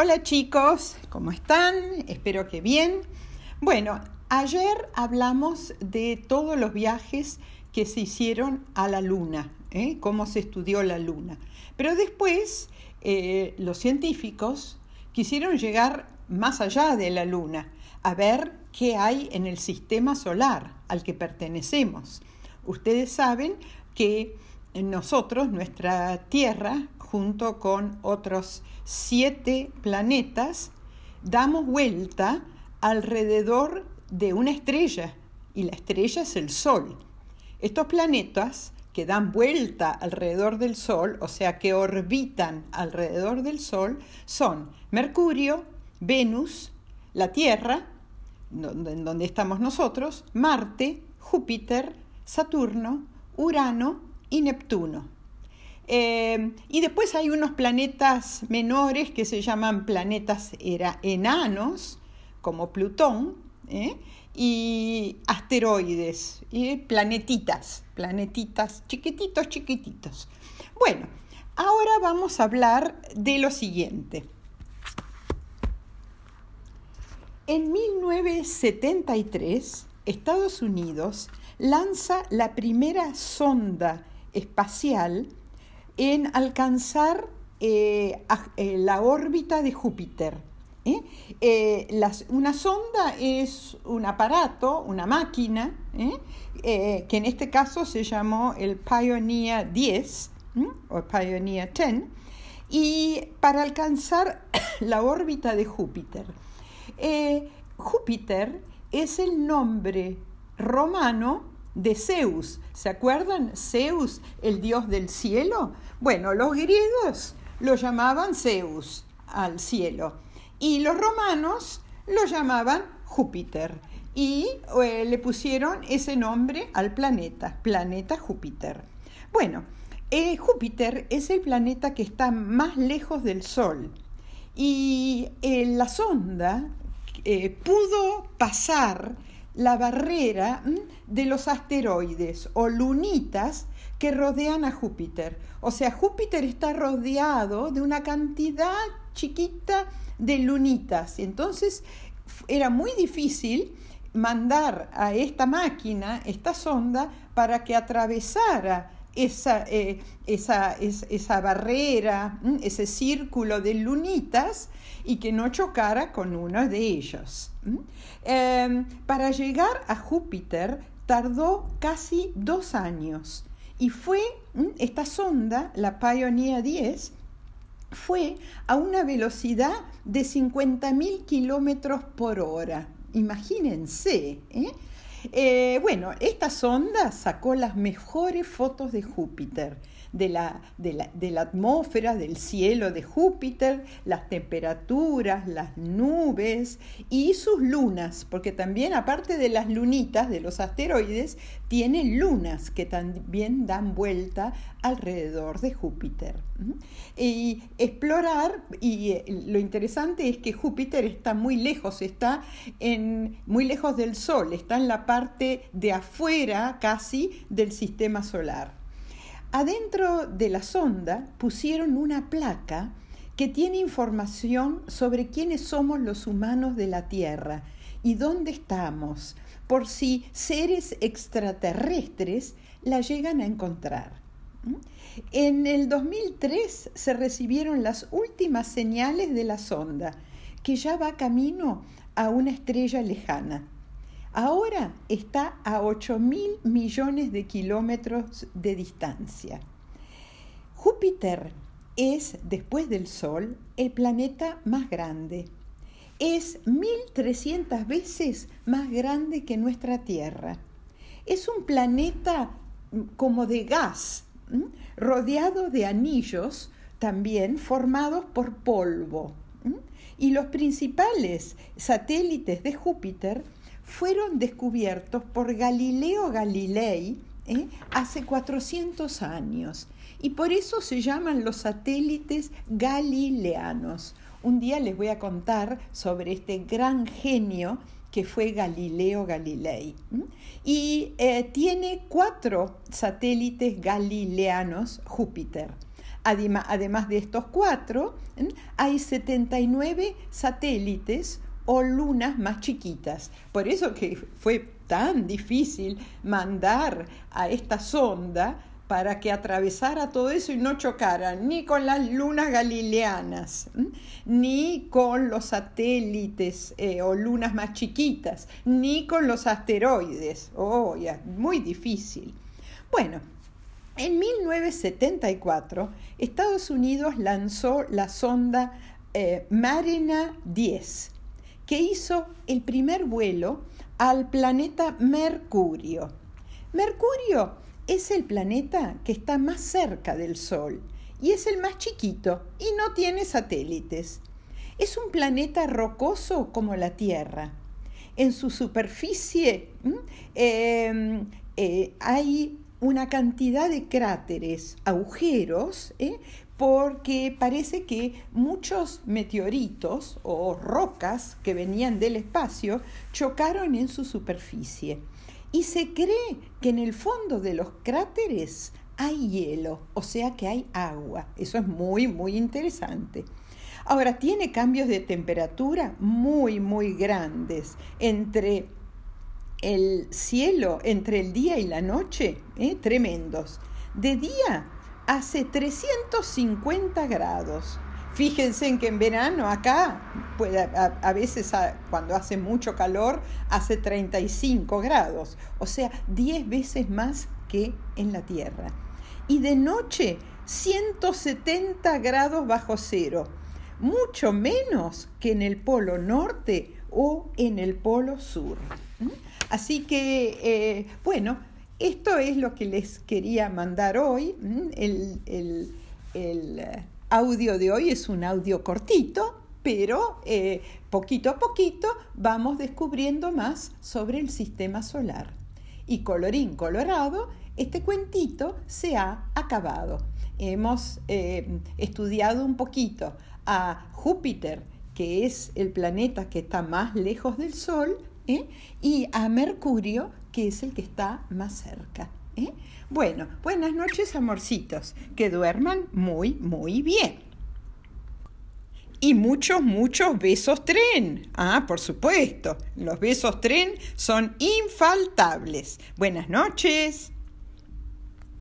Hola chicos, ¿cómo están? Espero que bien. Bueno, ayer hablamos de todos los viajes que se hicieron a la Luna, ¿eh? cómo se estudió la Luna. Pero después eh, los científicos quisieron llegar más allá de la Luna, a ver qué hay en el sistema solar al que pertenecemos. Ustedes saben que nosotros, nuestra Tierra, junto con otros siete planetas, damos vuelta alrededor de una estrella y la estrella es el Sol. Estos planetas que dan vuelta alrededor del Sol, o sea, que orbitan alrededor del Sol, son Mercurio, Venus, la Tierra, en donde estamos nosotros, Marte, Júpiter, Saturno, Urano y Neptuno. Eh, y después hay unos planetas menores que se llaman planetas enanos, como Plutón, ¿eh? y asteroides, y planetitas, planetitas chiquititos, chiquititos. Bueno, ahora vamos a hablar de lo siguiente. En 1973, Estados Unidos lanza la primera sonda espacial en alcanzar eh, eh, la órbita de Júpiter. ¿eh? una sonda es un aparato, una máquina, que en este caso se llamó el Pioneer 10 o Pioneer 10, y para alcanzar la órbita de Júpiter. Júpiter es el nombre romano de Zeus. ¿Se acuerdan? Zeus, el dios del cielo. Bueno, los griegos lo llamaban Zeus al cielo y los romanos lo llamaban Júpiter y eh, le pusieron ese nombre al planeta, planeta Júpiter. Bueno, eh, Júpiter es el planeta que está más lejos del Sol y eh, la sonda pudo pasar la barrera de los asteroides o lunitas que rodean a Júpiter. O sea, Júpiter está rodeado de una cantidad chiquita de lunitas. Entonces era muy difícil mandar a esta máquina, esta sonda, para que atravesara esa, eh, esa, esa, barrera, ese círculo de lunitas y que no chocara con uno de ellos. Em, para llegar a Júpiter tardó casi dos años y fue esta sonda, la Pioneer 10, fue a una velocidad de 50.000 kilómetros por hora. Imagínense. ¿eh? Eh, bueno, esta sonda sacó las mejores fotos de Júpiter de la, de la, atmósfera, del cielo de Júpiter, las temperaturas, las nubes y sus lunas, porque también aparte de las lunitas de los asteroides, tiene lunas que también dan vuelta alrededor de Júpiter. Y explorar, y eh, lo interesante es que Júpiter está muy lejos, está en, muy lejos del Sol, está en la parte de afuera casi del sistema solar. Adentro de la sonda pusieron una placa que tiene información sobre quiénes somos los humanos de la Tierra y dónde estamos, por si seres extraterrestres la llegan a encontrar. En el 2003 se recibieron las últimas señales de la sonda, que ya va camino a una estrella lejana. Ahora está a 8 mil millones de kilómetros de distancia. Júpiter es, después del Sol, el planeta más grande. Es 1.300 veces más grande que nuestra Tierra. Es un planeta como de gas, rodeado de anillos también formados por polvo. Y los principales satélites de Júpiter fueron descubiertos por Galileo Galilei ¿eh? hace 400 años y por eso se llaman los satélites galileanos. Un día les voy a contar sobre este gran genio que fue Galileo Galilei. Y eh, tiene cuatro satélites galileanos Júpiter. Además de estos cuatro, hay 79 satélites o lunas más chiquitas. Por eso que fue tan difícil mandar a esta sonda para que atravesara todo eso y no chocara ni con las lunas galileanas, ni con los satélites eh, o lunas más chiquitas, ni con los asteroides. Oh, ya, muy difícil. Bueno, en 1974 Estados Unidos lanzó la sonda eh, Marina 10, que hizo el primer vuelo al planeta Mercurio. Mercurio es el planeta que está más cerca del Sol y es el más chiquito y no tiene satélites. Es un planeta rocoso como la Tierra. En su superficie em, eh, hay una cantidad de cráteres, agujeros, ¿eh? Porque parece que muchos meteoritos o rocas que venían del espacio chocaron en su superficie. Y se cree que en el fondo de los cráteres hay hielo, o sea que hay agua. Eso es muy, muy interesante. Ahora, tiene cambios de temperatura muy, muy grandes entre el cielo, entre el día y la noche, ¿eh? tremendos. De día hace 350 grados Fíjense en que en verano acá, a, veces cuando hace mucho calor, hace 35 grados, o sea, 10 veces más que en la Tierra. Y de noche, 170 grados bajo cero, mucho menos que en el Polo Norte o en el Polo Sur. Así que, eh, bueno, esto es lo que les quería mandar hoy, el, el, el audio de hoy es un audio cortito, pero eh, poquito a poquito vamos descubriendo más sobre el sistema solar. Y colorín colorado, este cuentito se ha acabado. Hemos eh, estudiado un poquito a Júpiter, que es el planeta que está más lejos del Sol, ¿eh? y a Mercurio, que es el que está más cerca. ¿eh? Bueno, buenas noches, amorcitos. Que duerman muy, muy bien. Y muchos, muchos besos tren. Ah, por supuesto. Los besos tren son infaltables. Buenas noches.